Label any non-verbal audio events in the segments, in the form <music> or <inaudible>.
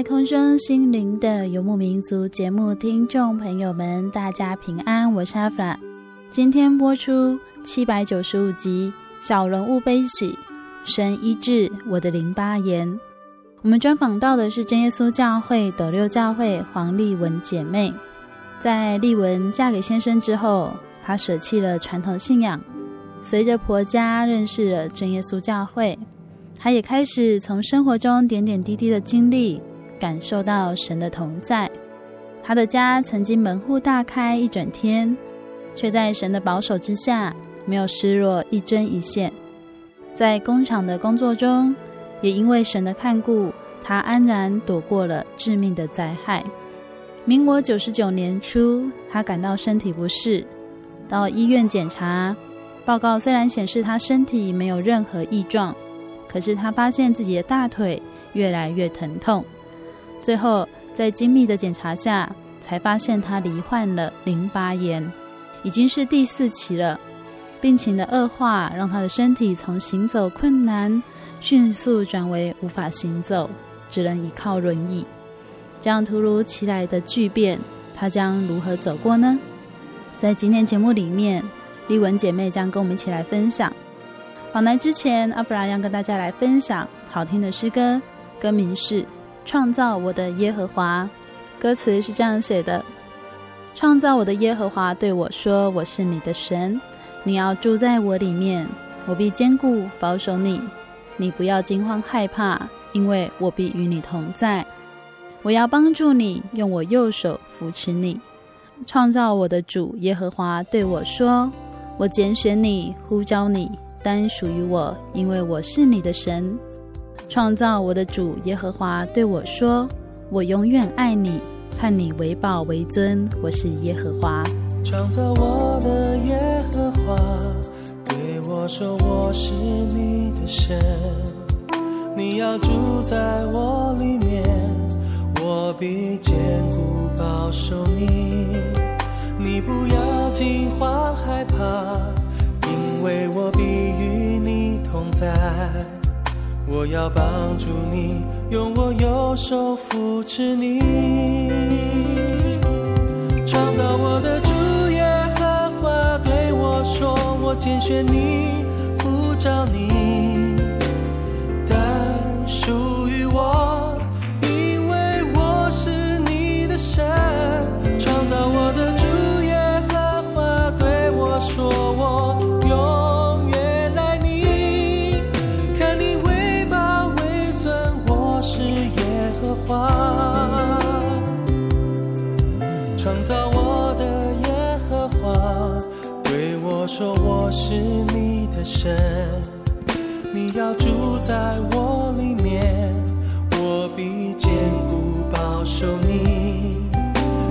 在空中，心灵的游牧民族节目听众朋友们，大家平安，我是阿弗拉。今天播出七百九十五集《小人物悲喜》，神医治我的淋巴炎。我们专访到的是真耶稣教会斗六教会黄丽文姐妹。在丽文嫁给先生之后，她舍弃了传统信仰，随着婆家认识了真耶稣教会。他也开始从生活中点点滴滴的经历，感受到神的同在。他的家曾经门户大开一整天，却在神的保守之下，没有失落一针一线。在工厂的工作中，也因为神的看顾，他安然躲过了致命的灾害。民国九十九年初，他感到身体不适，到医院检查，报告虽然显示他身体没有任何异状。可是他发现自己的大腿越来越疼痛，最后在精密的检查下，才发现他罹患了淋巴炎，已经是第四期了。病情的恶化让他的身体从行走困难，迅速转为无法行走，只能依靠轮椅。这样突如其来的巨变，他将如何走过呢？在今天节目里面，丽文姐妹将跟我们一起来分享。访谈之前，阿弗拉要跟大家来分享好听的诗歌，歌名是《创造我的耶和华》。歌词是这样写的：创造我的耶和华对我说：“我是你的神，你要住在我里面，我必坚固保守你。你不要惊慌害怕，因为我必与你同在。我要帮助你，用我右手扶持你。”创造我的主耶和华对我说：“我拣选你，呼召你。”单属于我，因为我是你的神。创造我的主耶和华对我说：“我永远爱你，看你为宝为尊。我是耶和华。”创造我的耶和华对我说：“我是你的神，你要住在我里面，我必坚固保守你，你不要惊慌害怕。”因为我必与你同在，我要帮助你，用我右手扶持你。创造我的主耶和华对我说：“我拣选你，呼召你，神，你要住在我里面，我必坚固保守你，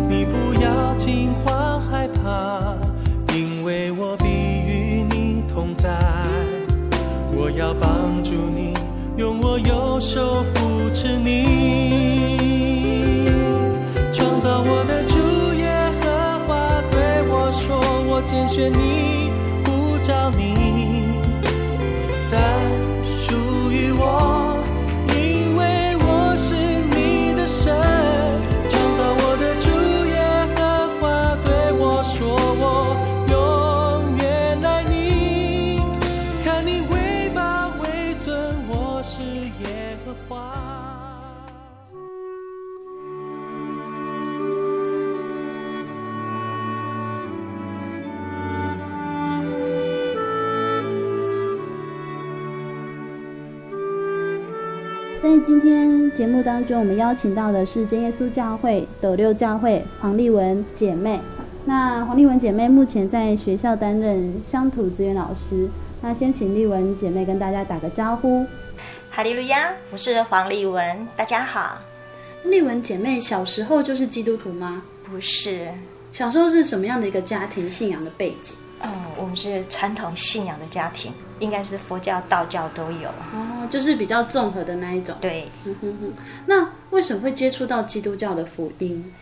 你不要惊慌害怕，因为我必与你同在。”我要帮助你，用我右手扶持你。今天节目当中，我们邀请到的是真耶稣教会斗六教会黄丽文姐妹。那黄丽文姐妹目前在学校担任乡土资源老师。那先请丽文姐妹跟大家打个招呼。哈利路亚，我是黄丽文，大家好。丽文姐妹小时候就是基督徒吗？不是，小时候是什么样的一个家庭信仰的背景？嗯，我们是传统信仰的家庭，应该是佛教、道教都有。哦，就是比较综合的那一种。对，嗯哼哼。那为什么会接触到基督教的福音？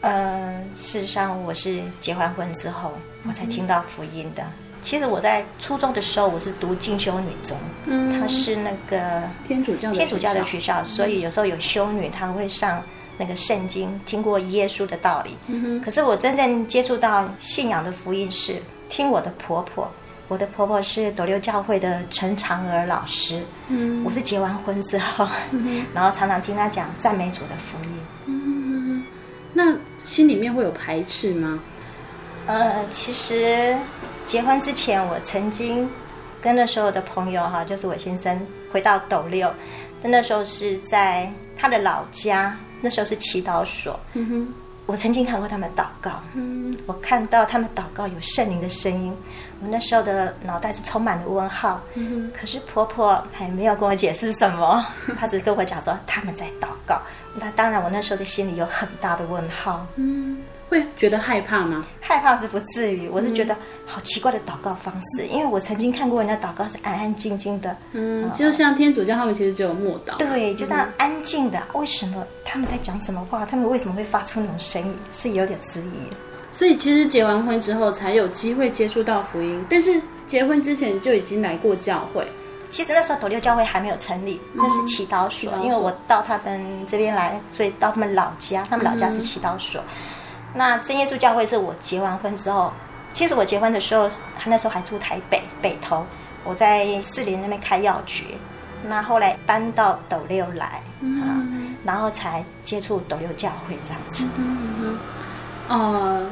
呃，事实上我是结完婚之后，我才听到福音的。嗯、其实我在初中的时候，我是读进修女中，嗯，它是那个天主教天主教的学校，所以有时候有修女，她会上。那个圣经听过耶稣的道理，嗯，可是我真正接触到信仰的福音是听我的婆婆，我的婆婆是斗六教会的陈长娥老师，嗯，我是结完婚之后，嗯，然后常常听她讲赞美主的福音，嗯，那心里面会有排斥吗？呃，其实结婚之前我曾经跟那时候的朋友哈，就是我先生回到斗六，但那时候是在他的老家。那时候是祈祷所，嗯哼，我曾经看过他们祷告，嗯，我看到他们祷告有圣灵的声音，我那时候的脑袋是充满了问号，嗯，可是婆婆还没有跟我解释什么，<laughs> 她只是跟我讲说他们在祷告，那当然我那时候的心里有很大的问号，嗯。会觉得害怕吗？害怕是不至于，我是觉得好奇怪的祷告方式，嗯、因为我曾经看过人家祷告是安安静静的，嗯，就像天主教他们其实只有默祷，对，就这样安静的。为什么他们在讲什么话？他们为什么会发出那种声音？是有点质疑。所以其实结完婚之后才有机会接触到福音，但是结婚之前就已经来过教会。其实那时候斗六教会还没有成立，那是祈祷所，嗯、因为我到他们这边来，所以到他们老家，他们老家是祈祷所。嗯那真耶稣教会是我结完婚之后，其实我结婚的时候，他那时候还住台北北投，我在士林那边开药局，那后来搬到斗六来，嗯、啊，然后才接触斗六教会这样子。嗯嗯呃，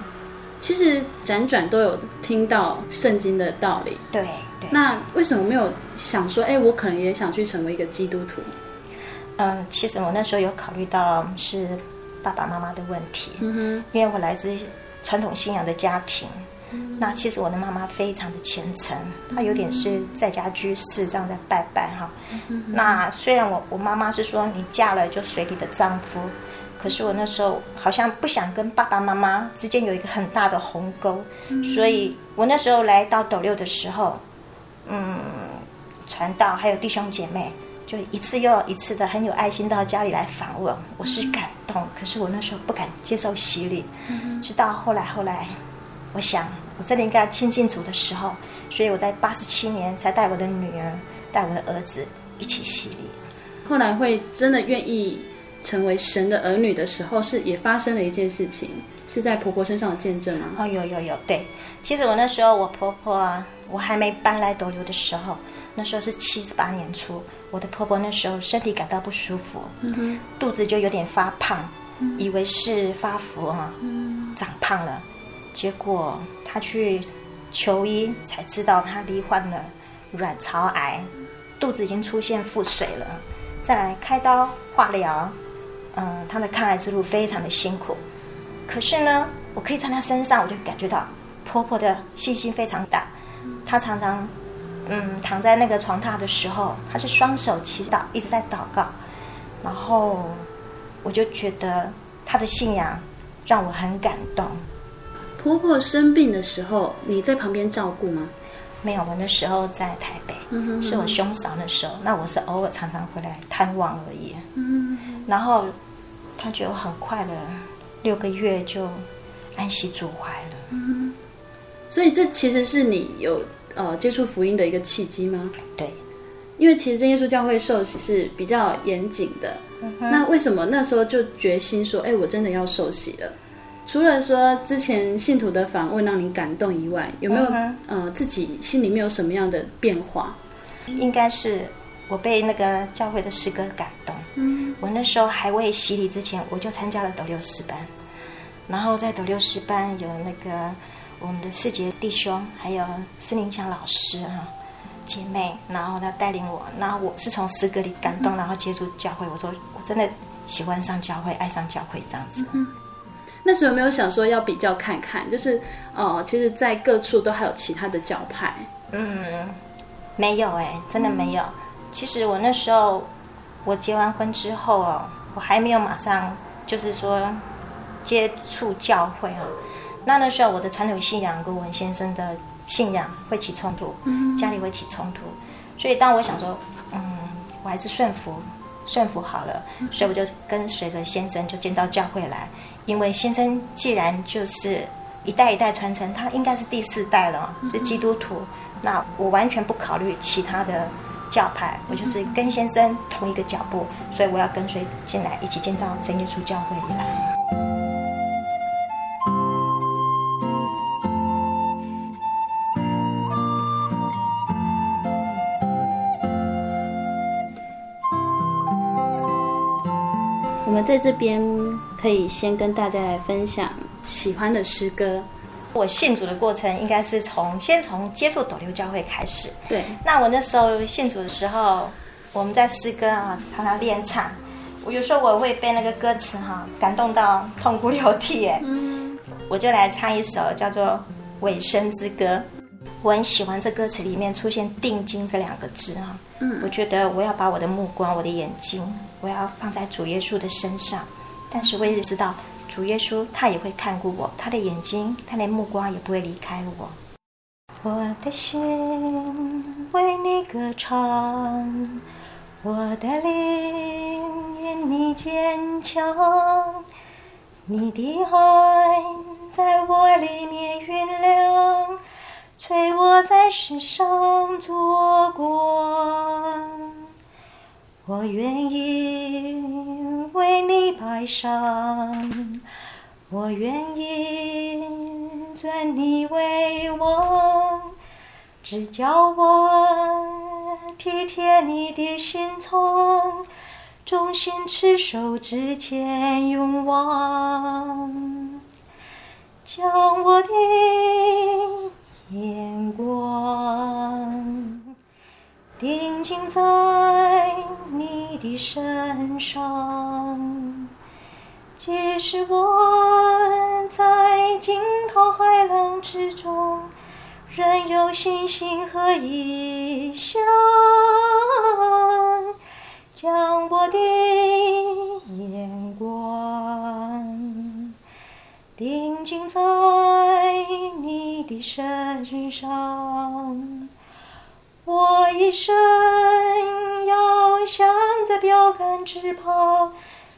其实辗转都有听到圣经的道理，对对。那为什么没有想说，哎，我可能也想去成为一个基督徒？嗯，其实我那时候有考虑到是。爸爸妈妈的问题，嗯，因为我来自传统信仰的家庭，嗯，那其实我的妈妈非常的虔诚，她有点是在家居士这样在拜拜哈。嗯，那虽然我我妈妈是说你嫁了就随你的丈夫，可是我那时候好像不想跟爸爸妈妈之间有一个很大的鸿沟，嗯，所以我那时候来到斗六的时候，嗯，传道还有弟兄姐妹。就一次又一次的很有爱心到家里来访问，我是感动。嗯、可是我那时候不敢接受洗礼，嗯、直到后来后来，我想我真的应该亲近主的时候，所以我在八十七年才带我的女儿、带我的儿子一起洗礼。后来会真的愿意成为神的儿女的时候，是也发生了一件事情，是在婆婆身上的见证吗？哦，有有有，对。其实我那时候我婆婆啊，我还没搬来斗六的时候，那时候是七十八年初。我的婆婆那时候身体感到不舒服，嗯、肚子就有点发胖，嗯、以为是发福啊，嗯、长胖了。结果她去求医，才知道她罹患了卵巢癌，肚子已经出现腹水了。再来开刀化疗，嗯，她的抗癌之路非常的辛苦。可是呢，我可以在她身上，我就感觉到婆婆的信心非常大。她常常。嗯，躺在那个床榻的时候，她是双手祈祷，一直在祷告。然后我就觉得她的信仰让我很感动。婆婆生病的时候，你在旁边照顾吗？没有，我那时候在台北，嗯、哼哼是我兄嫂那时候。那我是偶尔常常回来探望而已。嗯、哼然后他就很快的六个月就安息主怀了。嗯所以这其实是你有呃接触福音的一个契机吗？对，因为其实真耶稣教会受洗是比较严谨的。嗯、那为什么那时候就决心说，哎，我真的要受洗了？除了说之前信徒的访问让你感动以外，有没有、嗯、呃自己心里面有什么样的变化？应该是我被那个教会的诗歌感动。嗯，我那时候还未洗礼之前，我就参加了斗六诗班，然后在斗六诗班有那个我们的四杰弟兄，还有施林祥老师啊姐妹，然后他带领我，然后我是从诗歌里感动，然后接触教会。我说我真的喜欢上教会，爱上教会这样子。嗯，那时候有没有想说要比较看看，就是哦、呃，其实，在各处都还有其他的教派。嗯，没有哎，真的没有。嗯、其实我那时候。我结完婚之后哦，我还没有马上就是说接触教会哦。那那时候我的传统信仰跟文先生的信仰会起冲突，家里会起冲突，所以当我想说，嗯，我还是顺服顺服好了，所以我就跟随着先生就进到教会来。因为先生既然就是一代一代传承，他应该是第四代了，是基督徒，那我完全不考虑其他的。教派，我就是跟先生同一个脚步，所以我要跟随进来，一起进到真耶稣教会里来。我们在这边可以先跟大家来分享喜欢的诗歌。我信主的过程应该是从先从接触斗六教会开始。对，那我那时候信主的时候，我们在诗歌啊常常练唱，我有时候我会被那个歌词哈、啊、感动到痛哭流涕哎。嗯，我就来唱一首叫做《尾声之歌》。我很喜欢这歌词里面出现“定睛”这两个字啊。嗯，我觉得我要把我的目光、我的眼睛，我要放在主耶稣的身上，但是我也知道。主耶稣，他也会看顾我，他的眼睛，他的目光也不会离开我。我的心为你歌唱，我的灵因你坚强，你的爱在我里面酝酿，催我在世上做光。我愿意为你摆上，我愿意尊你为王，只叫我体贴你的心肠，忠心持守至坚勇往，将我的眼光。定睛在你的身上，即使我在惊涛骇浪之中，仍有信心和异象，将我的眼光定睛在你的身上。我一生要向着标杆直跑，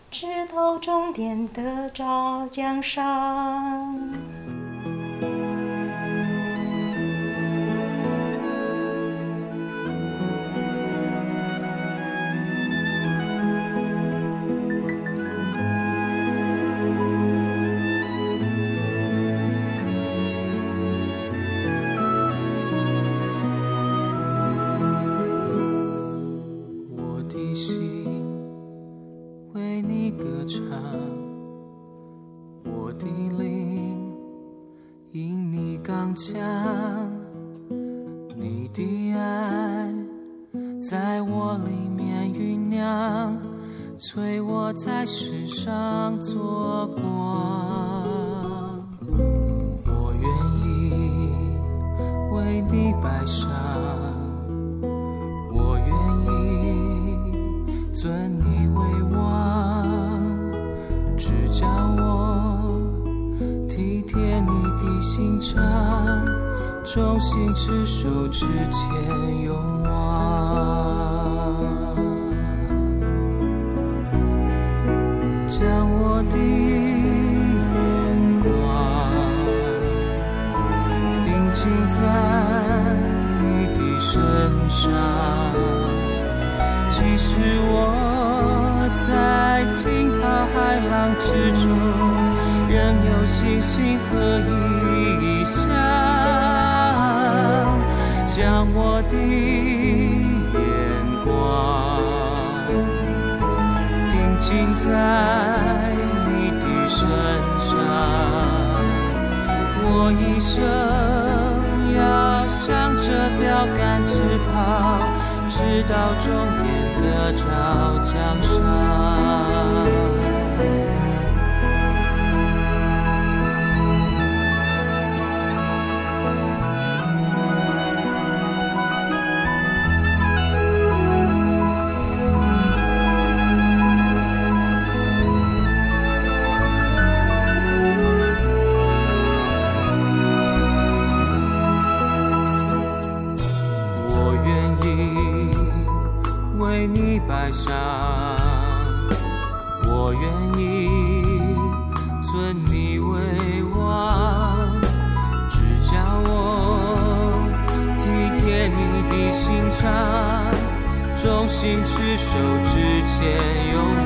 直到终点我的灵因你刚强，你的爱在我里面酝酿，催我在世上做光。我愿意为你摆上。心肠衷心执手之前勇往将我的眼光定睛在你的身上即使我在惊涛骇浪之中仍有星星和影将我的眼光定睛在你的身上，我一生要向着标杆直跑，直到终点。爱上，我愿意尊你为王，只叫我体贴你的心肠，忠心持守之前勇。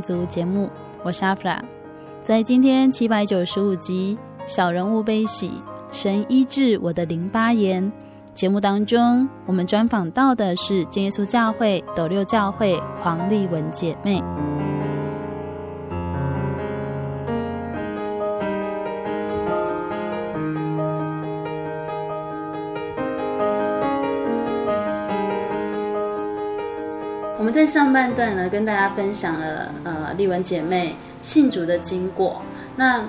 足》节目，我是阿弗拉。在今天七百九十五集《小人物悲喜，神医治我的淋巴炎》节目当中，我们专访到的是耶稣教会斗六教会黄丽文姐妹。在上半段呢，跟大家分享了呃丽文姐妹信主的经过。那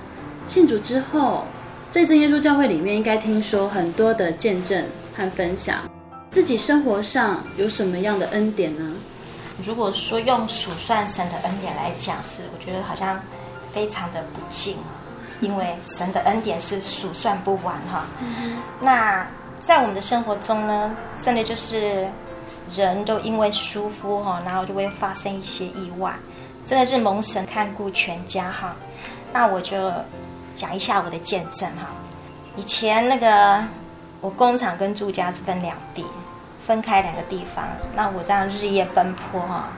信主之后，在真耶稣教会里面，应该听说很多的见证和分享。自己生活上有什么样的恩典呢？如果说用数算神的恩典来讲，是我觉得好像非常的不尽，因为神的恩典是数算不完哈。那在我们的生活中呢，真的就是。人都因为疏忽哈，然后就会发生一些意外，真的是蒙神看顾全家哈。那我就讲一下我的见证哈。以前那个我工厂跟住家是分两地，分开两个地方。那我这样日夜奔波哈，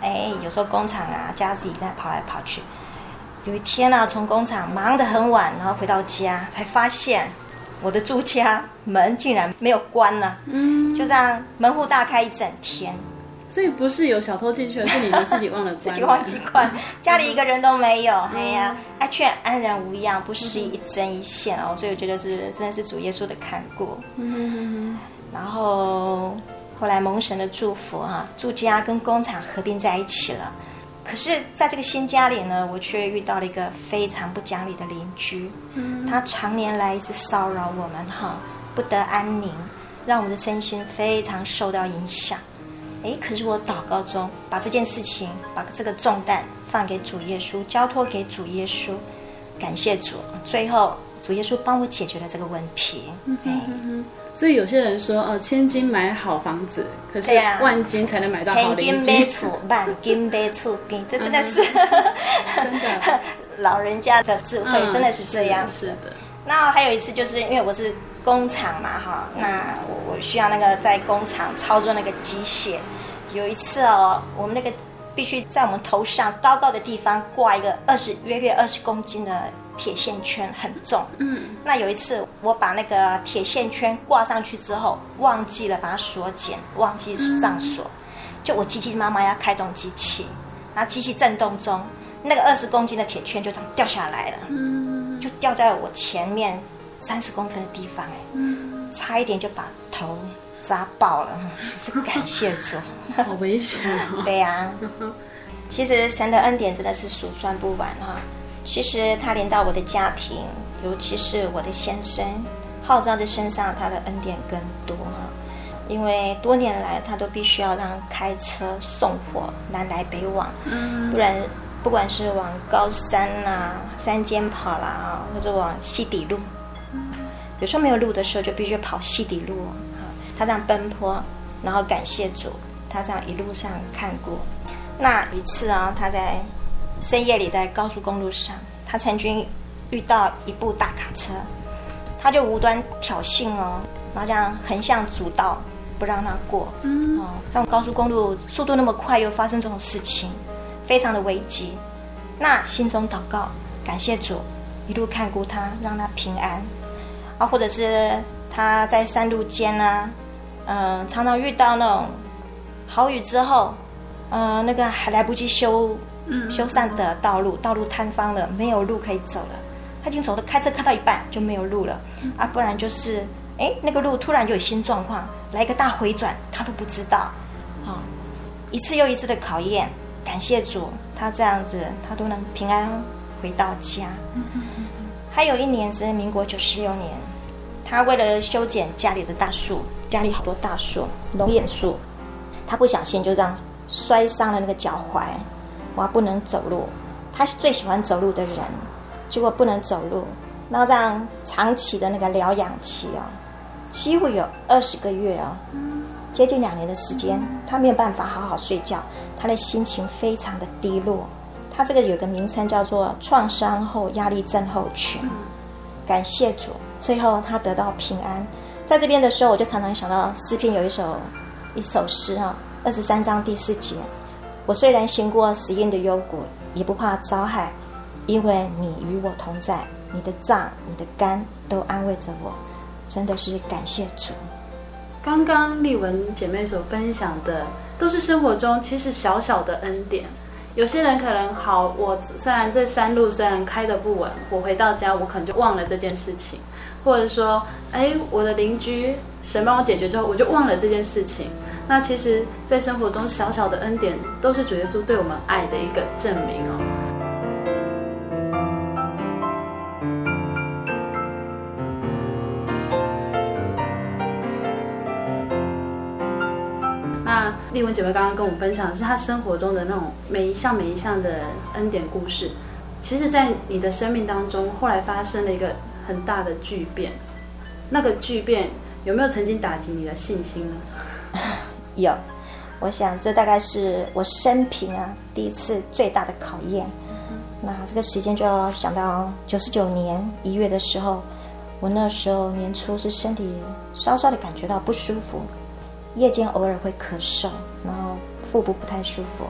哎，有时候工厂啊，家里在跑来跑去。有一天呢、啊，从工厂忙得很晚，然后回到家才发现我的住家门竟然没有关呢。嗯，就这样门户大开一整天。所以不是有小偷进去了，是你们自己忘了关。<laughs> 自己忘记关，家里一个人都没有。哎呀，他却安然无恙，不失一针一线哦。所以我觉得是真的是主耶稣的看顾。嗯哼哼哼。然后后来蒙神的祝福哈，住家跟工厂合并在一起了。可是在这个新家里呢，我却遇到了一个非常不讲理的邻居。嗯。他常年来一直骚扰我们哈，不得安宁，让我们的身心非常受到影响。哎，可是我祷告中把这件事情，把这个重担放给主耶稣，交托给主耶稣，感谢主。最后主耶稣帮我解决了这个问题。嗯哼哼哼。所以有些人说，哦，千金买好房子，可是万金才能买到好邻居。千金买厝，万金买厝边，这真的是、嗯、<laughs> 真的老人家的智慧，真的是这样子。嗯、是的。那还有一次，就是因为我是。工厂嘛，哈，那我我需要那个在工厂操作那个机械。有一次哦，我们那个必须在我们头上高高的地方挂一个二十约约二十公斤的铁线圈，很重。嗯。那有一次我把那个铁线圈挂上去之后，忘记了把它锁紧，忘记上锁，就我急急忙忙要开动机器，然后机器震动中，那个二十公斤的铁圈就这样掉下来了。嗯。就掉在我前面。三十公分的地方，哎，差一点就把头扎爆了，<laughs> 是感谢主，<laughs> 好危险哦。对呀，其实神的恩典真的是数算不完哈。其实他连到我的家庭，尤其是我的先生，号召的身上，他的恩典更多哈。因为多年来他都必须要让开车送货南来北往，不然不管是往高山啊、山间跑啦啊，或者往西底路。有时候没有路的时候，就必须跑西底路啊。他这样奔波，然后感谢主，他这样一路上看过。那一次啊，他在深夜里在高速公路上，他曾经遇到一部大卡车，他就无端挑衅哦，然后这样横向阻道，不让他过。嗯，哦，这种高速公路速度那么快，又发生这种事情，非常的危急。那心中祷告，感谢主，一路看顾他，让他平安。啊，或者是他在山路间呢、啊，嗯、呃，常常遇到那种好雨之后，嗯、呃，那个还来不及修修缮的道路，道路坍方了，没有路可以走了。他已经走的开车开到一半就没有路了，啊，不然就是哎，那个路突然就有新状况，来个大回转，他都不知道。啊，一次又一次的考验，感谢主，他这样子他都能平安回到家。还有一年是民国九十六年，他为了修剪家里的大树，家里好多大树，龙眼树，他不小心就这样摔伤了那个脚踝，哇，不能走路。他是最喜欢走路的人，结果不能走路，然后这样长期的那个疗养期哦，几乎有二十个月哦，接近两年的时间，他没有办法好好睡觉，他的心情非常的低落。他这个有个名称叫做创伤后压力症候群。感谢主，最后他得到平安。在这边的时候，我就常常想到诗篇有一首一首诗啊，二十三章第四节：我虽然行过死荫的幽谷，也不怕遭害，因为你与我同在，你的杖、你的竿都安慰着我。真的是感谢主。刚刚丽文姐妹所分享的，都是生活中其实小小的恩典。有些人可能好，我虽然这山路虽然开得不稳，我回到家我可能就忘了这件事情，或者说，哎，我的邻居神帮我解决之后，我就忘了这件事情。那其实，在生活中小小的恩典，都是主耶稣对我们爱的一个证明哦。那丽文姐妹刚刚跟我们分享的是她生活中的那种每一项每一项的恩典故事。其实，在你的生命当中，后来发生了一个很大的巨变。那个巨变有没有曾经打击你的信心呢？有，我想这大概是我生平啊第一次最大的考验。那这个时间就要想到九十九年一月的时候，我那时候年初是身体稍稍的感觉到不舒服，夜间偶尔会咳嗽，然后腹部不太舒服，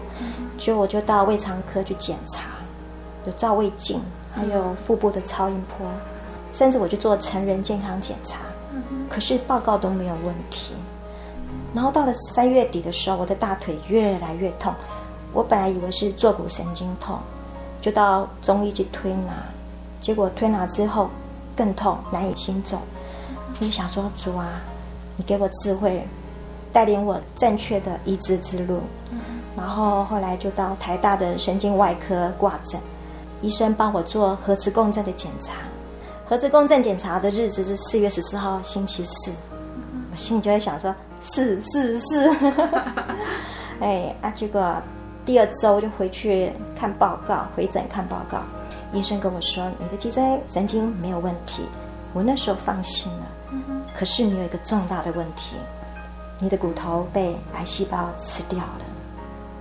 就我就到胃肠科去检查，有照胃镜，还有腹部的超音波，甚至我去做成人健康检查，可是报告都没有问题。然后到了三月底的时候，我的大腿越来越痛，我本来以为是坐骨神经痛，就到中医去推拿，结果推拿之后更痛，难以行走。我就想说，主啊，你给我智慧，带领我正确的医治之路。然后后来就到台大的神经外科挂诊，医生帮我做核磁共振的检查。核磁共振检查的日子是四月十四号星期四，我心里就在想说。是是是，<laughs> 哎啊！结果第二周就回去看报告，回诊看报告，医生跟我说，你的脊椎神经没有问题，我那时候放心了。可是你有一个重大的问题，你的骨头被癌细胞吃掉了。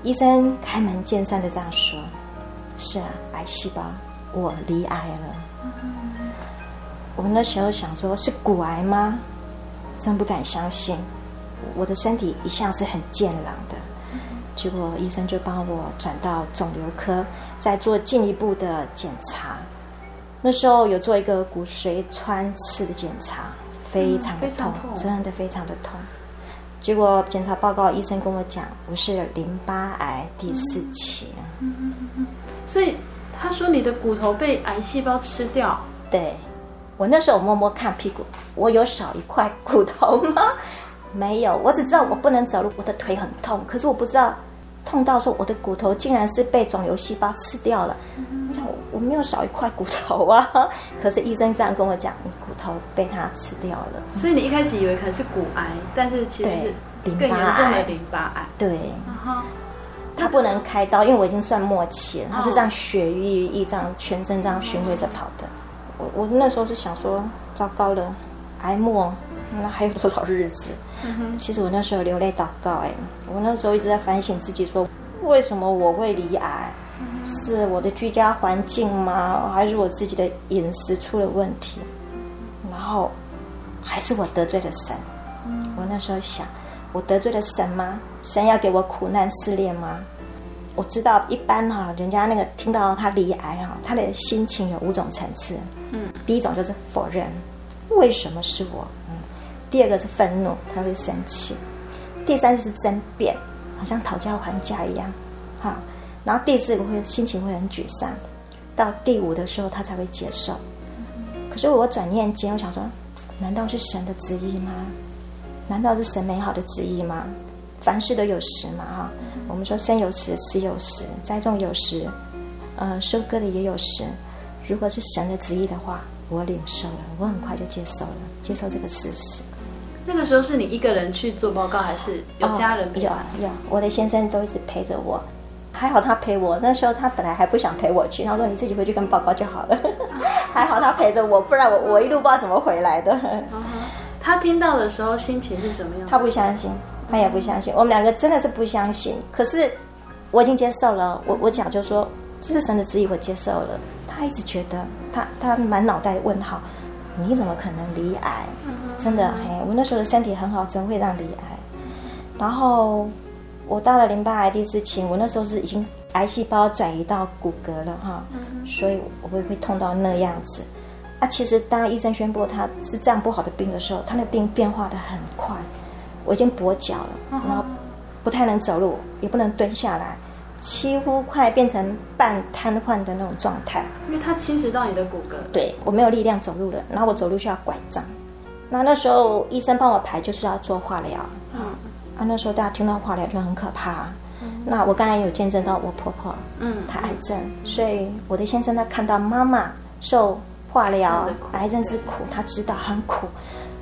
医生开门见山的这样说：“是啊，癌细胞，我离癌了。”我那时候想说，是骨癌吗？真不敢相信。我的身体一向是很健朗的，结果医生就帮我转到肿瘤科，再做进一步的检查。那时候有做一个骨髓穿刺的检查，非常的痛，嗯、痛真的非常的痛。结果检查报告，医生跟我讲，我是淋巴癌第四期。嗯嗯嗯嗯。所以他说你的骨头被癌细胞吃掉。对，我那时候摸摸看屁股，我有少一块骨头吗？没有，我只知道我不能走路，我的腿很痛，可是我不知道痛到说我的骨头竟然是被肿瘤细胞吃掉了。嗯、我想我，我没有少一块骨头啊，<laughs> 可是医生这样跟我讲，你骨头被它吃掉了。所以你一开始以为可能是骨癌，但是其实是更严重的淋巴癌。对，他不能开刀，因为我已经算末期了。他是这样血瘀一这样全身这样巡回着跑的。我我那时候是想说，糟糕了，癌末。那还有多少日子？其实我那时候流泪祷告，哎，我那时候一直在反省自己，说为什么我会离癌？是我的居家环境吗？还是我自己的饮食出了问题？然后还是我得罪了神？我那时候想，我得罪了神吗？神要给我苦难试炼吗？我知道一般哈，人家那个听到他离癌哈，他的心情有五种层次。嗯，第一种就是否认，为什么是我？第二个是愤怒，他会生气；第三是争辩，好像讨价还价一样，哈。然后第四个会心情会很沮丧，到第五的时候他才会接受。可是我转念间，我想说，难道是神的旨意吗？难道是神美好的旨意吗？凡事都有时嘛，哈。我们说生有时，死有时，栽种有时，呃，收割的也有时。如果是神的旨意的话，我领受了，我很快就接受了，接受这个事实。那个时候是你一个人去做报告，还是有家人陪？有有，我的先生都一直陪着我，还好他陪我。那时候他本来还不想陪我去，他说你自己回去跟报告就好了。<laughs> 还好他陪着我，不然我我一路不知道怎么回来的。他听到的时候心情是什么样？他不相信，他也不相信。我们两个真的是不相信。可是我已经接受了，我我讲就说这是神的旨意，我接受了。他一直觉得他他满脑袋问号，你怎么可能离癌？真的嘿，我那时候的身体很好，怎么会让你癌？然后我到了淋巴癌第四期，我那时候是已经癌细胞转移到骨骼了哈，所以我会会痛到那样子。啊，其实当医生宣布他是这样不好的病的时候，他那病变化的很快，我已经跛脚了，然后不太能走路，也不能蹲下来，几乎快变成半瘫痪的那种状态。因为它侵蚀到你的骨骼，对，我没有力量走路了，然后我走路需要拐杖。那那时候医生帮我排就是要做化疗，嗯，啊那时候大家听到化疗就很可怕，嗯，那我刚才有见证到我婆婆，嗯，她癌症，所以我的先生他看到妈妈受化疗癌症之苦，他知道很苦，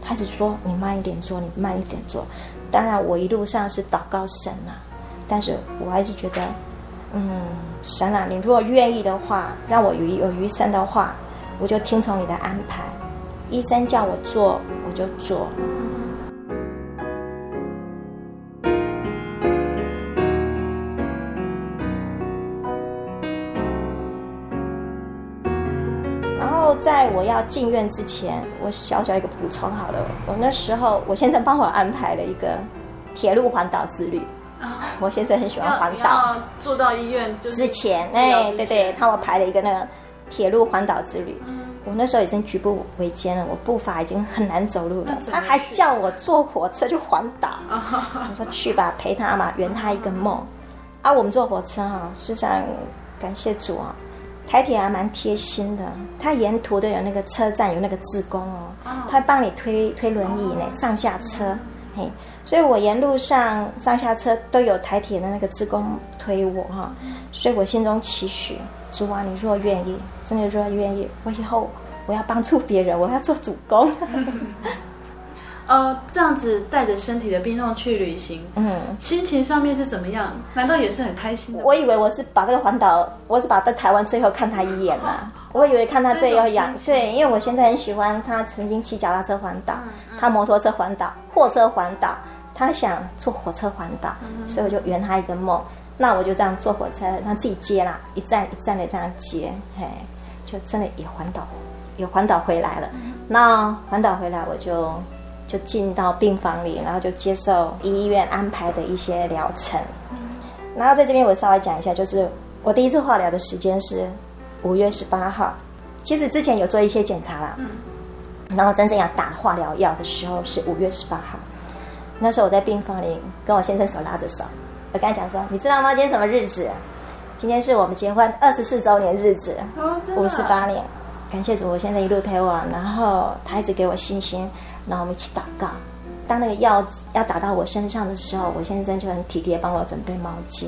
他只说你慢一点做，你慢一点做。当然我一路上是祷告神啊，但是我还是觉得，嗯，神啊，你如果愿意的话，让我有有余生的话，我就听从你的安排。医生叫我做，我就做。在我要进院之前，我小小一个补充好了。我那时候，我先生帮我安排了一个铁路环岛之旅。我先生很喜欢环岛，住到医院就之前，哎，对对，他我排了一个那个铁路环岛之旅。我那时候已经举步维艰了，我步伐已经很难走路了。他还叫我坐火车去环岛。<laughs> 我说去吧，陪他嘛，圆他一个梦。啊，我们坐火车哈，事实上感谢主啊。台铁还蛮贴心的，它沿途都有那个车站有那个志工哦，他会帮你推推轮椅呢，上下车，嘿，所以我沿路上上下车都有台铁的那个志工推我哈，所以我心中期许，主啊，你若愿意，真的若愿意，我以后我要帮助别人，我要做主公。呃，<laughs> 这样子带着身体的病痛去旅行，嗯，心情上面是怎么样？难道也是很开心的？我以为我是把这个环岛，我是把在台湾最后看他一眼了。<laughs> 我以为看他最后一眼，对，因为我现在很喜欢他曾经骑脚踏车环岛，他摩托车环岛，货车环岛，他想坐火车环岛，所以我就圆他一个梦。那我就这样坐火车，他自己接啦，一站一站的这样接，嘿，就真的也环岛，也环岛回来了。那环岛回来我就。就进到病房里，然后就接受医院安排的一些疗程。然后在这边我稍微讲一下，就是我第一次化疗的时间是五月十八号。其实之前有做一些检查啦，然后真正要打化疗药的时候是五月十八号。那时候我在病房里跟我先生手拉着手，我跟他讲说：“你知道吗？今天什么日子？今天是我们结婚二十四周年日子，五十八年。感谢主，我现在一路陪我，然后他一直给我信心。”然后我们一起祷告。当那个药要打到我身上的时候，我先生就很体贴，帮我准备毛巾，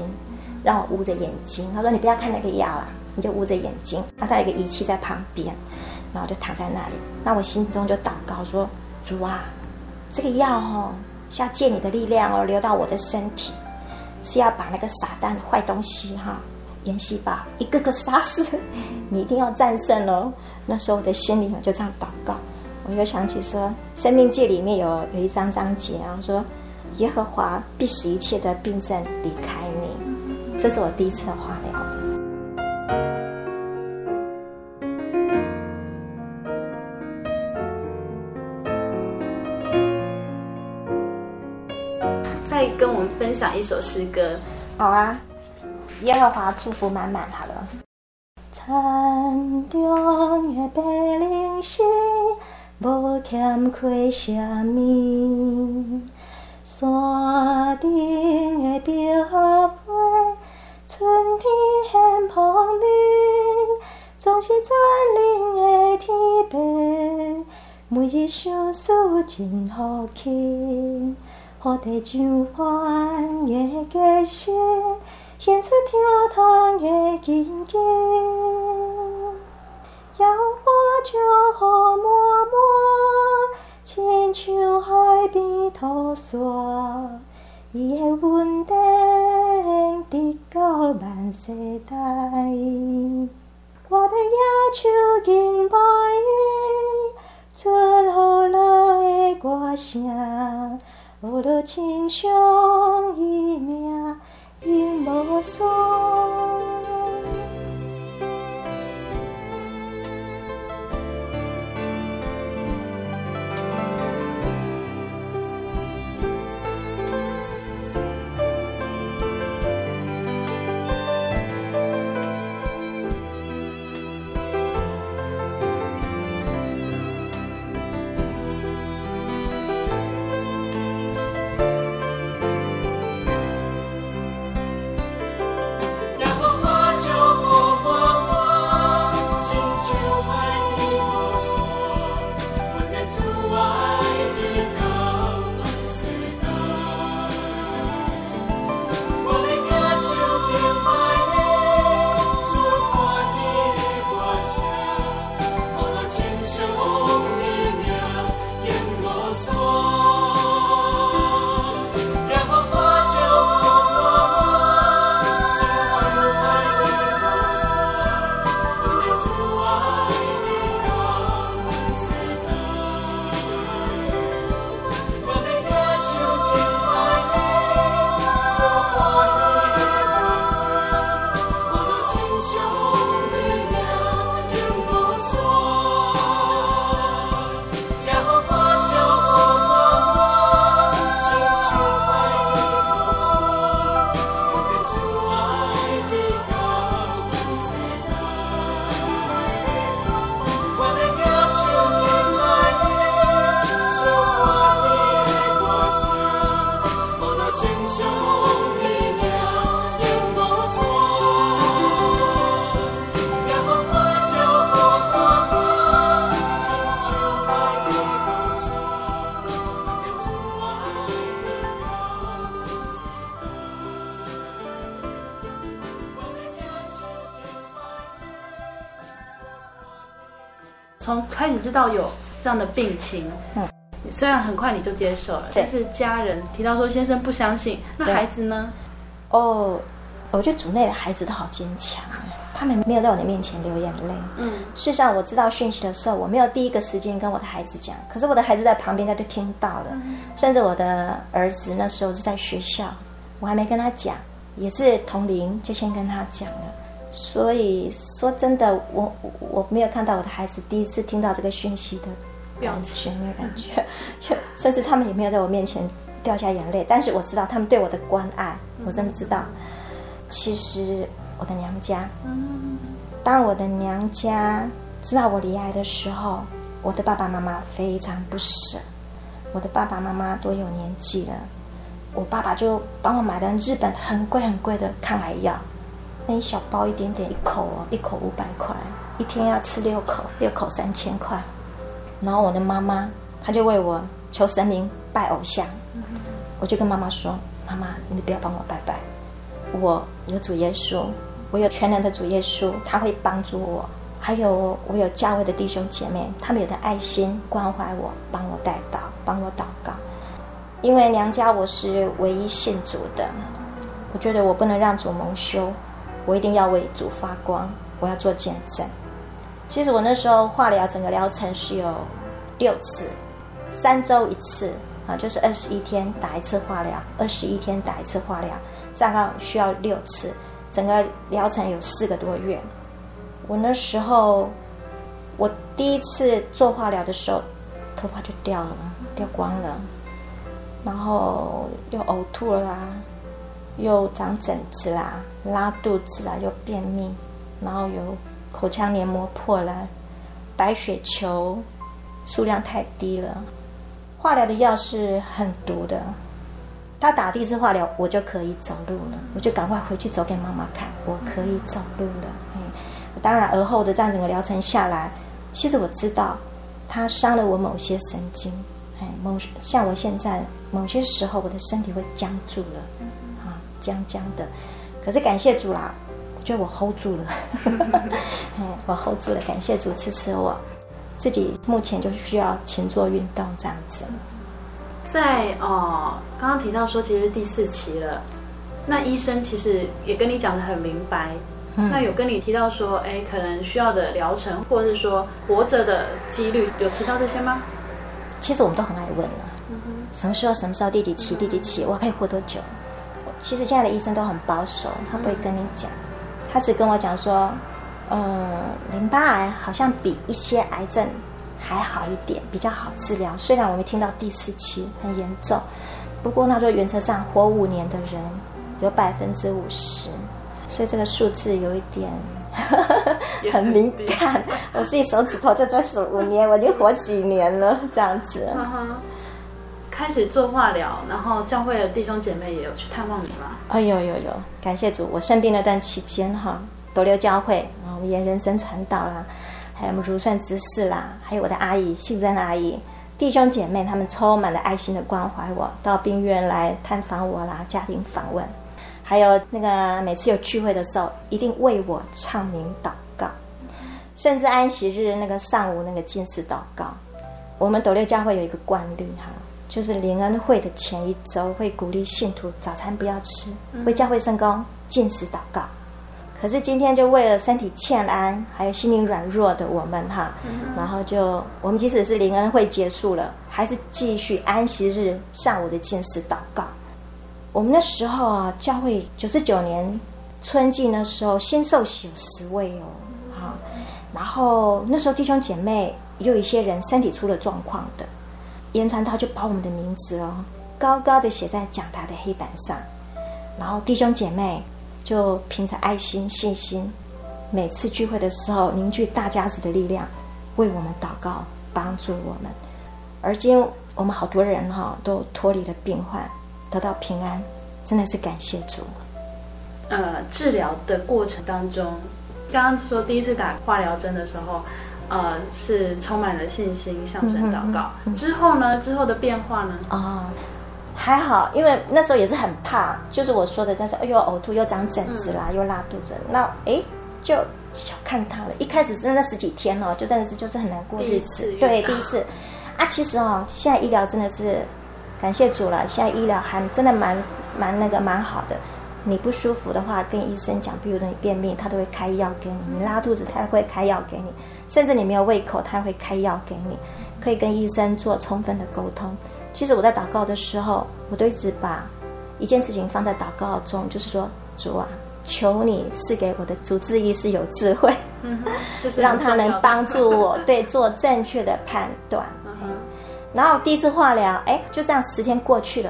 让我捂着眼睛。他说：“你不要看那个药啦，你就捂着眼睛。”那他有一个仪器在旁边，然后就躺在那里。那我心中就祷告说：“主啊，这个药哦，是要借你的力量哦，流到我的身体，是要把那个撒旦坏东西哈，妍希吧一个个杀死。<laughs> 你一定要战胜哦。”那时候我的心里我就这样祷告。我又想起说，《生命界》里面有有一张章节啊，说耶和华必使一切的病症离开你。这是我第一次的话。分享一首诗歌，好啊！耶和华祝福满满，好了。残中的白灵星。无欠亏啥物，山顶的标花，春天很芳味，总是转轮的天白，每日相思真好奇，何地将欢的结实，献出跳脱的经验。要我就好默默，亲像海边土沙，伊的温暖直到万世代。我要野手敬拜伊，出雨落的歌声，学着亲像伊名，永无双。知道有这样的病情，嗯，虽然很快你就接受了，但是家人提到说先生不相信，那孩子呢？哦，我觉得组内的孩子都好坚强，他们没有在我的面前流眼泪。嗯，事实上我知道讯息的时候，我没有第一个时间跟我的孩子讲，可是我的孩子在旁边他就听到了，嗯、甚至我的儿子那时候是在学校，我还没跟他讲，也是同龄就先跟他讲了。所以说真的，我我没有看到我的孩子第一次听到这个讯息的感觉，没有感觉，甚至他们也没有在我面前掉下眼泪。但是我知道他们对我的关爱，我真的知道。其实我的娘家，当我的娘家知道我离癌的时候，我的爸爸妈妈非常不舍。我的爸爸妈妈都有年纪了，我爸爸就帮我买了日本很贵很贵的抗癌药。那一小包一点点，一口哦，一口五百块，一天要吃六口，六口三千块。然后我的妈妈，她就为我求神明拜偶像。我就跟妈妈说：“妈妈，你不要帮我拜拜，我有主耶稣，我有全能的主耶稣，他会帮助我。还有我有教会的弟兄姐妹，他们有的爱心关怀我，帮我代祷，帮我祷告。因为娘家我是唯一信主的，我觉得我不能让主蒙羞。”我一定要为主发光，我要做见证。其实我那时候化疗整个疗程是有六次，三周一次啊，就是二十一天打一次化疗，二十一天打一次化疗，这样需要六次，整个疗程有四个多月。我那时候我第一次做化疗的时候，头发就掉了，掉光了，然后又呕吐了啦。又长疹子啦，拉肚子啦，又便秘，然后有口腔黏膜破了，白血球数量太低了。化疗的药是很毒的，他打第一次化疗，我就可以走路了，我就赶快回去走给妈妈看，我可以走路了。嗯，当然而后的这样整个疗程下来，其实我知道他伤了我某些神经，哎，某像我现在某些时候我的身体会僵住了。僵僵的，可是感谢主啦，我觉得我 hold 住了，<laughs> 我 hold 住了，感谢主支持我，自己目前就需要勤做运动这样子。在哦，刚刚提到说其实第四期了，那医生其实也跟你讲的很明白，嗯、那有跟你提到说，哎，可能需要的疗程，或者是说活着的几率，有提到这些吗？其实我们都很爱问了，嗯、什么时候，什么时候，第几期，第几期，我可以活多久？其实现在的医生都很保守，他不会跟你讲，他只跟我讲说，嗯，淋巴癌好像比一些癌症还好一点，比较好治疗。虽然我们听到第四期很严重，不过他说原则上活五年的人有百分之五十，<laughs> 所以这个数字有一点很敏感。<laughs> 我自己手指头就在数五年，我已经活几年了这样子。<laughs> 开始做化疗，然后教会的弟兄姐妹也有去探望你吗？哦，有有有，感谢主！我生病那段期间哈，斗六教会啊，我们沿人生传道啦，还有我们如善执事啦，还有我的阿姨信真的阿姨，弟兄姐妹他们充满了爱心的关怀我，到病院来探访我啦，家庭访问，还有那个每次有聚会的时候，一定为我唱名祷告，甚至安息日那个上午那个禁食祷告，我们斗六教会有一个惯例哈。就是灵恩会的前一周，会鼓励信徒早餐不要吃，为教会圣工进食祷告。可是今天就为了身体欠安，还有心灵软弱的我们哈，然后就我们即使是灵恩会结束了，还是继续安息日上午的进食祷告。我们那时候啊，教会九十九年春季那时候新受洗有十位哦，好，然后那时候弟兄姐妹也有一些人身体出了状况的。严传道就把我们的名字哦，高高的写在讲台的黑板上，然后弟兄姐妹就凭着爱心、信心，每次聚会的时候凝聚大家子的力量，为我们祷告，帮助我们。而今我们好多人哈都脱离了病患，得到平安，真的是感谢主。呃，治疗的过程当中，刚刚说第一次打化疗针的时候。呃，是充满了信心，向神祷告。嗯嗯嗯、之后呢？之后的变化呢？啊、哦，还好，因为那时候也是很怕，就是我说的，但是哎呦，呕吐又长疹子啦，嗯、又拉肚子。那哎，就小看他了。一开始真的十几天哦，就真的是就是很难过日子。对，第一次啊，其实哦，现在医疗真的是感谢主了，现在医疗还真的蛮蛮那个蛮好的。你不舒服的话，跟医生讲，比如说你便秘，他都会开药给你；你拉肚子，他也会开药给你；甚至你没有胃口，他也会开药给你。可以跟医生做充分的沟通。其实我在祷告的时候，我都一直把一件事情放在祷告中，就是说，主啊，求你赐给我的主治医师有智慧，嗯，就是 <laughs> 让他能帮助我对做正确的判断。嗯，然后第一次化疗，哎，就这样十天过去了。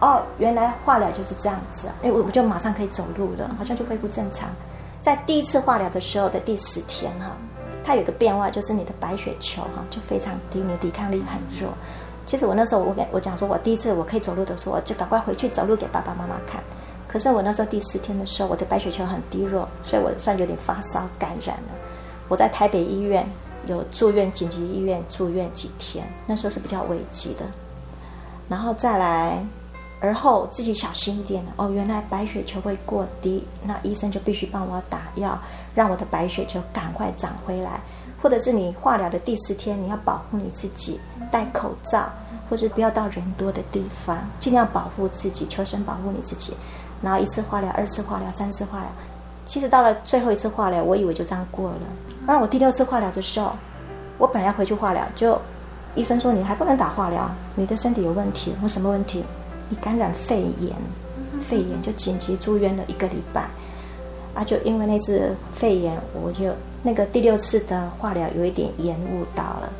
哦，原来化疗就是这样子，哎，我我就马上可以走路了，好像就恢复正常。在第一次化疗的时候的第十天哈，它有个变化，就是你的白血球哈就非常低，你的抵抗力很弱。其实我那时候我给我讲说，我第一次我可以走路的时候，我就赶快回去走路给爸爸妈妈看。可是我那时候第十天的时候，我的白血球很低弱，所以我算有点发烧感染了。我在台北医院有住院，紧急医院住院几天，那时候是比较危急的。然后再来。而后自己小心一点哦，原来白血球会过低，那医生就必须帮我打药，让我的白血球赶快长回来。或者是你化疗的第四天，你要保护你自己，戴口罩，或者不要到人多的地方，尽量保护自己，求神保护你自己。然后一次化疗，二次化疗，三次化疗，其实到了最后一次化疗，我以为就这样过了。然后我第六次化疗的时候，我本来要回去化疗，就医生说你还不能打化疗，你的身体有问题。我什么问题？感染肺炎，肺炎就紧急住院了一个礼拜，啊，就因为那次肺炎，我就那个第六次的化疗有一点延误到了，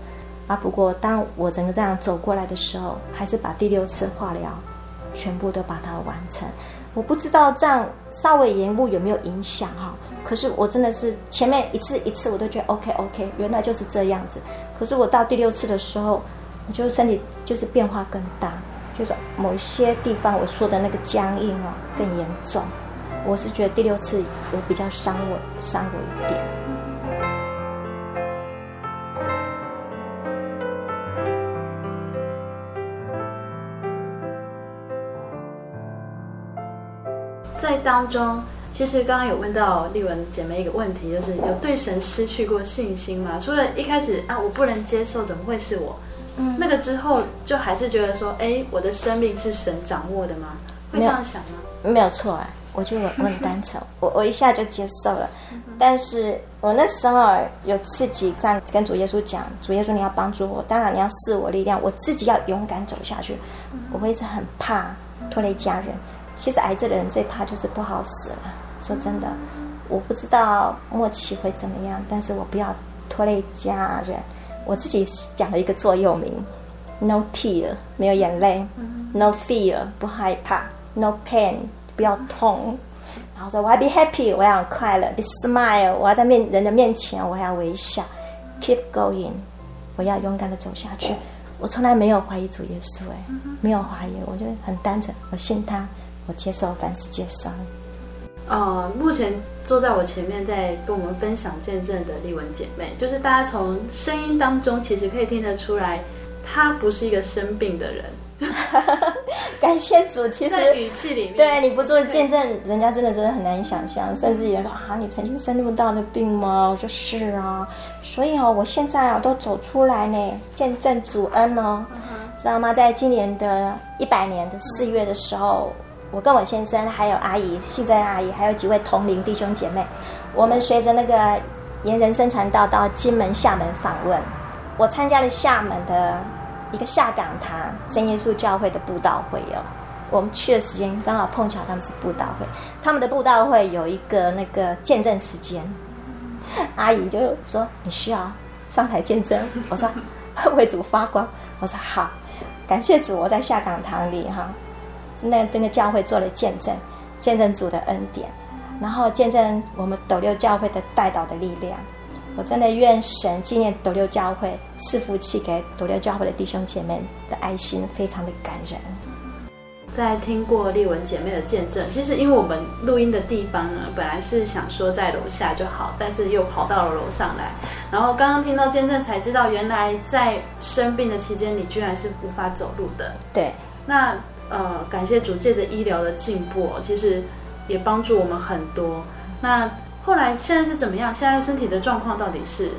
啊，不过当我整个这样走过来的时候，还是把第六次化疗全部都把它完成。我不知道这样稍微延误有没有影响哈，可是我真的是前面一次一次我都觉得 OK OK，原来就是这样子，可是我到第六次的时候，我就身体就是变化更大。就是某一些地方我说的那个僵硬哦更严重，我是觉得第六次有比较伤我伤我一点。在当中，其实刚刚有问到丽文姐妹一个问题，就是有对神失去过信心吗？除了一开始啊，我不能接受，怎么会是我？嗯，那个之后就还是觉得说，哎，我的生命是神掌握的吗？会这样想吗？没有错啊，我觉得我我很单纯，<laughs> 我我一下就接受了。但是我那时候有自己这样跟主耶稣讲，主耶稣你要帮助我，当然你要赐我力量，我自己要勇敢走下去。我会一直很怕拖累家人。其实癌症的人最怕就是不好死了。说真的，我不知道末期会怎么样，但是我不要拖累家人。我自己讲了一个座右铭。：No tear，没有眼泪。；No fear，不害怕。；No pain，不要痛。然后说我要 be happy，我要快乐。；be smile，我要在面人的面前，我要微笑。；keep going，我要勇敢的走下去。我从来没有怀疑主耶稣，哎，没有怀疑，我就很单纯，我信他，我接受，凡事接受。呃，目前坐在我前面在跟我们分享见证的丽文姐妹，就是大家从声音当中其实可以听得出来，她不是一个生病的人。<laughs> 感谢主，其实语气里面，对你不做见证，人家真的真的很难想象，甚至有人说啊，你曾经生那么大的病吗？我说是啊，所以哦，我现在啊都走出来呢，见证主恩哦，嗯、知道吗？在今年的一百年的四月的时候。我跟我先生还有阿姨，信珍阿姨，还有几位同龄弟兄姐妹，我们随着那个沿人生传道到金门、厦门访问。我参加了厦门的一个下港堂真耶稣教会的布道会哦。我们去的时间刚好碰巧他们是布道会，他们的布道会有一个那个见证时间。阿姨就说：“你需要上台见证。”我说：“ <laughs> 为主发光。”我说：“好，感谢主，我在下港堂里哈。”那这个教会做了见证，见证主的恩典，然后见证我们斗六教会的代祷的力量。我真的愿神纪念斗六教会，赐福气给斗六教会的弟兄姐妹的爱心，非常的感人。在听过丽文姐妹的见证，其实因为我们录音的地方呢，本来是想说在楼下就好，但是又跑到了楼上来。然后刚刚听到见证，才知道原来在生病的期间，你居然是无法走路的。对，那。呃，感谢主，借着医疗的进步，其实也帮助我们很多。那后来现在是怎么样？现在身体的状况到底是？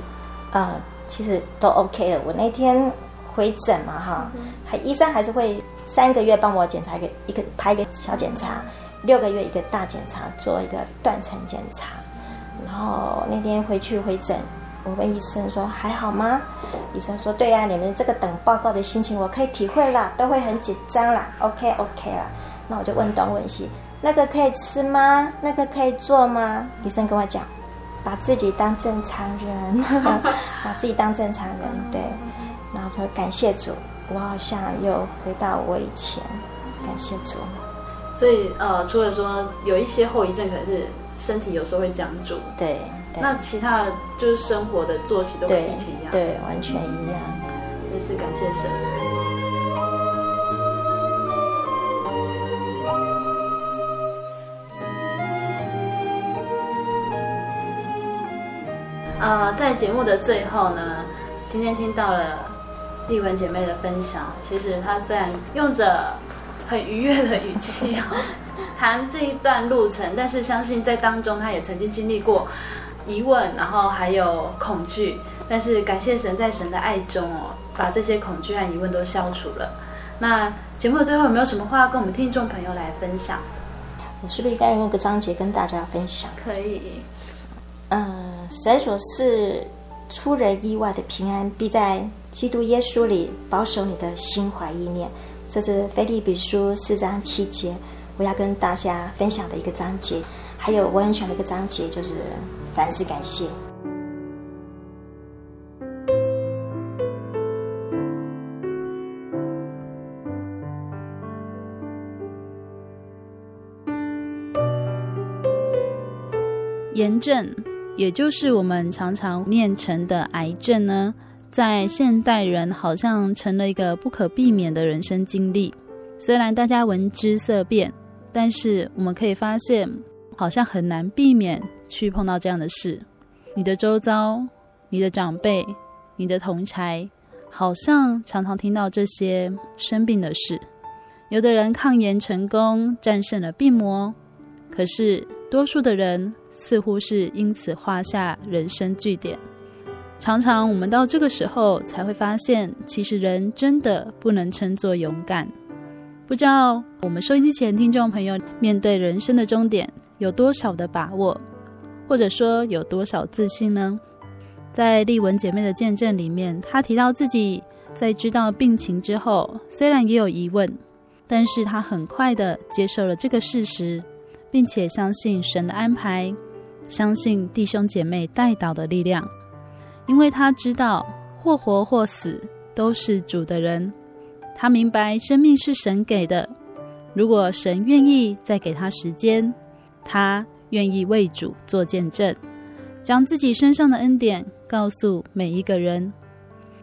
呃，其实都 OK 了。我那天回诊嘛，哈，还、嗯、医生还是会三个月帮我检查一个一个拍一个小检查，六个月一个大检查，做一个断层检查。然后那天回去回诊，我问医生说还好吗？医生说对呀、啊，你们这个等报告的心情我可以体会啦，都会很紧张啦。OK OK 啦。那我就问东问西，那个可以吃吗？那个可以做吗？医生跟我讲。把自己当正常人，<laughs> 把自己当正常人，对，然后说感谢主，我好像又回到我以前，感谢主。所以呃，除了说有一些后遗症，可能是身体有时候会僵住，对，对，那其他的就是生活的作息都跟以前一样，对，对，完全一样，也是感谢神。呃，在节目的最后呢，今天听到了丽文姐妹的分享。其实她虽然用着很愉悦的语气 <laughs> 哦，谈这一段路程，但是相信在当中她也曾经经历过疑问，然后还有恐惧。但是感谢神，在神的爱中哦，把这些恐惧和疑问都消除了。那节目的最后有没有什么话要跟我们听众朋友来分享？我是不是应该用一个章节跟大家分享？可以。嗯。神所是出人意外的平安，必在基督耶稣里保守你的心怀意念。这是腓利比书四章七节，我要跟大家分享的一个章节。还有我很喜欢的一个章节，就是凡事感谢。炎症。也就是我们常常念成的癌症呢，在现代人好像成了一个不可避免的人生经历。虽然大家闻之色变，但是我们可以发现，好像很难避免去碰到这样的事。你的周遭、你的长辈、你的同侪，好像常常听到这些生病的事。有的人抗炎成功，战胜了病魔，可是多数的人，似乎是因此画下人生句点。常常我们到这个时候才会发现，其实人真的不能称作勇敢。不知道我们收音机前听众朋友面对人生的终点有多少的把握，或者说有多少自信呢？在丽文姐妹的见证里面，她提到自己在知道病情之后，虽然也有疑问，但是她很快的接受了这个事实，并且相信神的安排。相信弟兄姐妹带导的力量，因为他知道或活或死都是主的人。他明白生命是神给的，如果神愿意再给他时间，他愿意为主做见证，将自己身上的恩典告诉每一个人。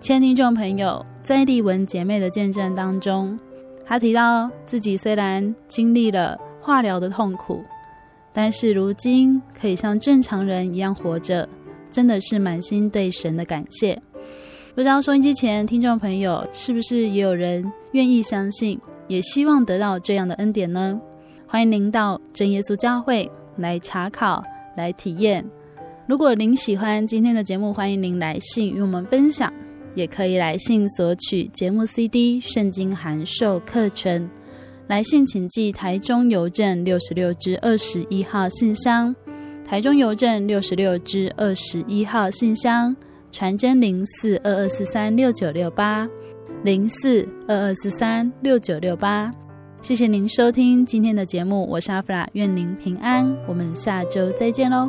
亲爱的听众朋友，在丽文姐妹的见证当中，她提到自己虽然经历了化疗的痛苦。但是如今可以像正常人一样活着，真的是满心对神的感谢。不知道收音机前听众朋友是不是也有人愿意相信，也希望得到这样的恩典呢？欢迎您到真耶稣教会来查考、来体验。如果您喜欢今天的节目，欢迎您来信与我们分享，也可以来信索取节目 CD、圣经函授课程。来信请寄台中邮政六十六支二十一号信箱，台中邮政六十六支二十一号信箱，传真零四二二四三六九六八零四二二四三六九六八。谢谢您收听今天的节目，我是阿弗拉，愿您平安，我们下周再见喽。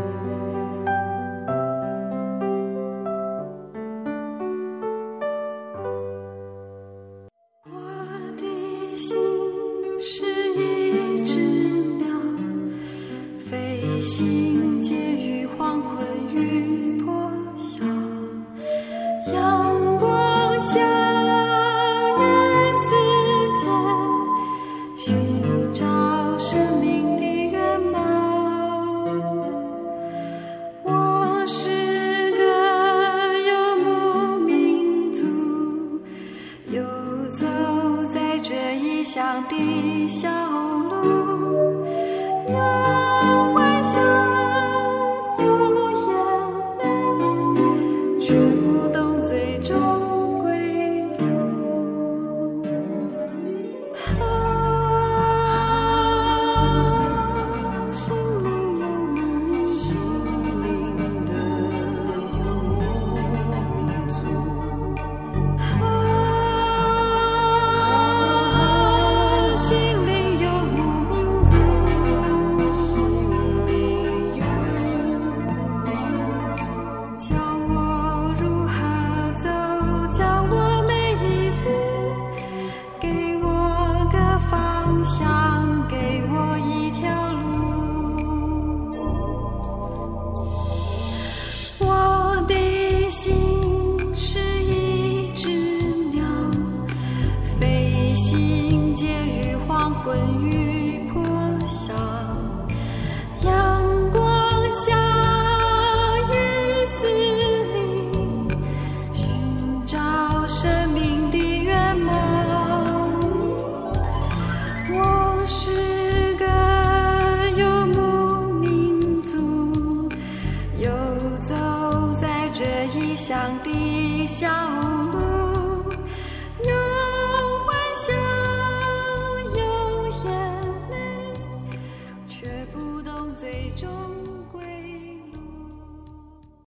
笑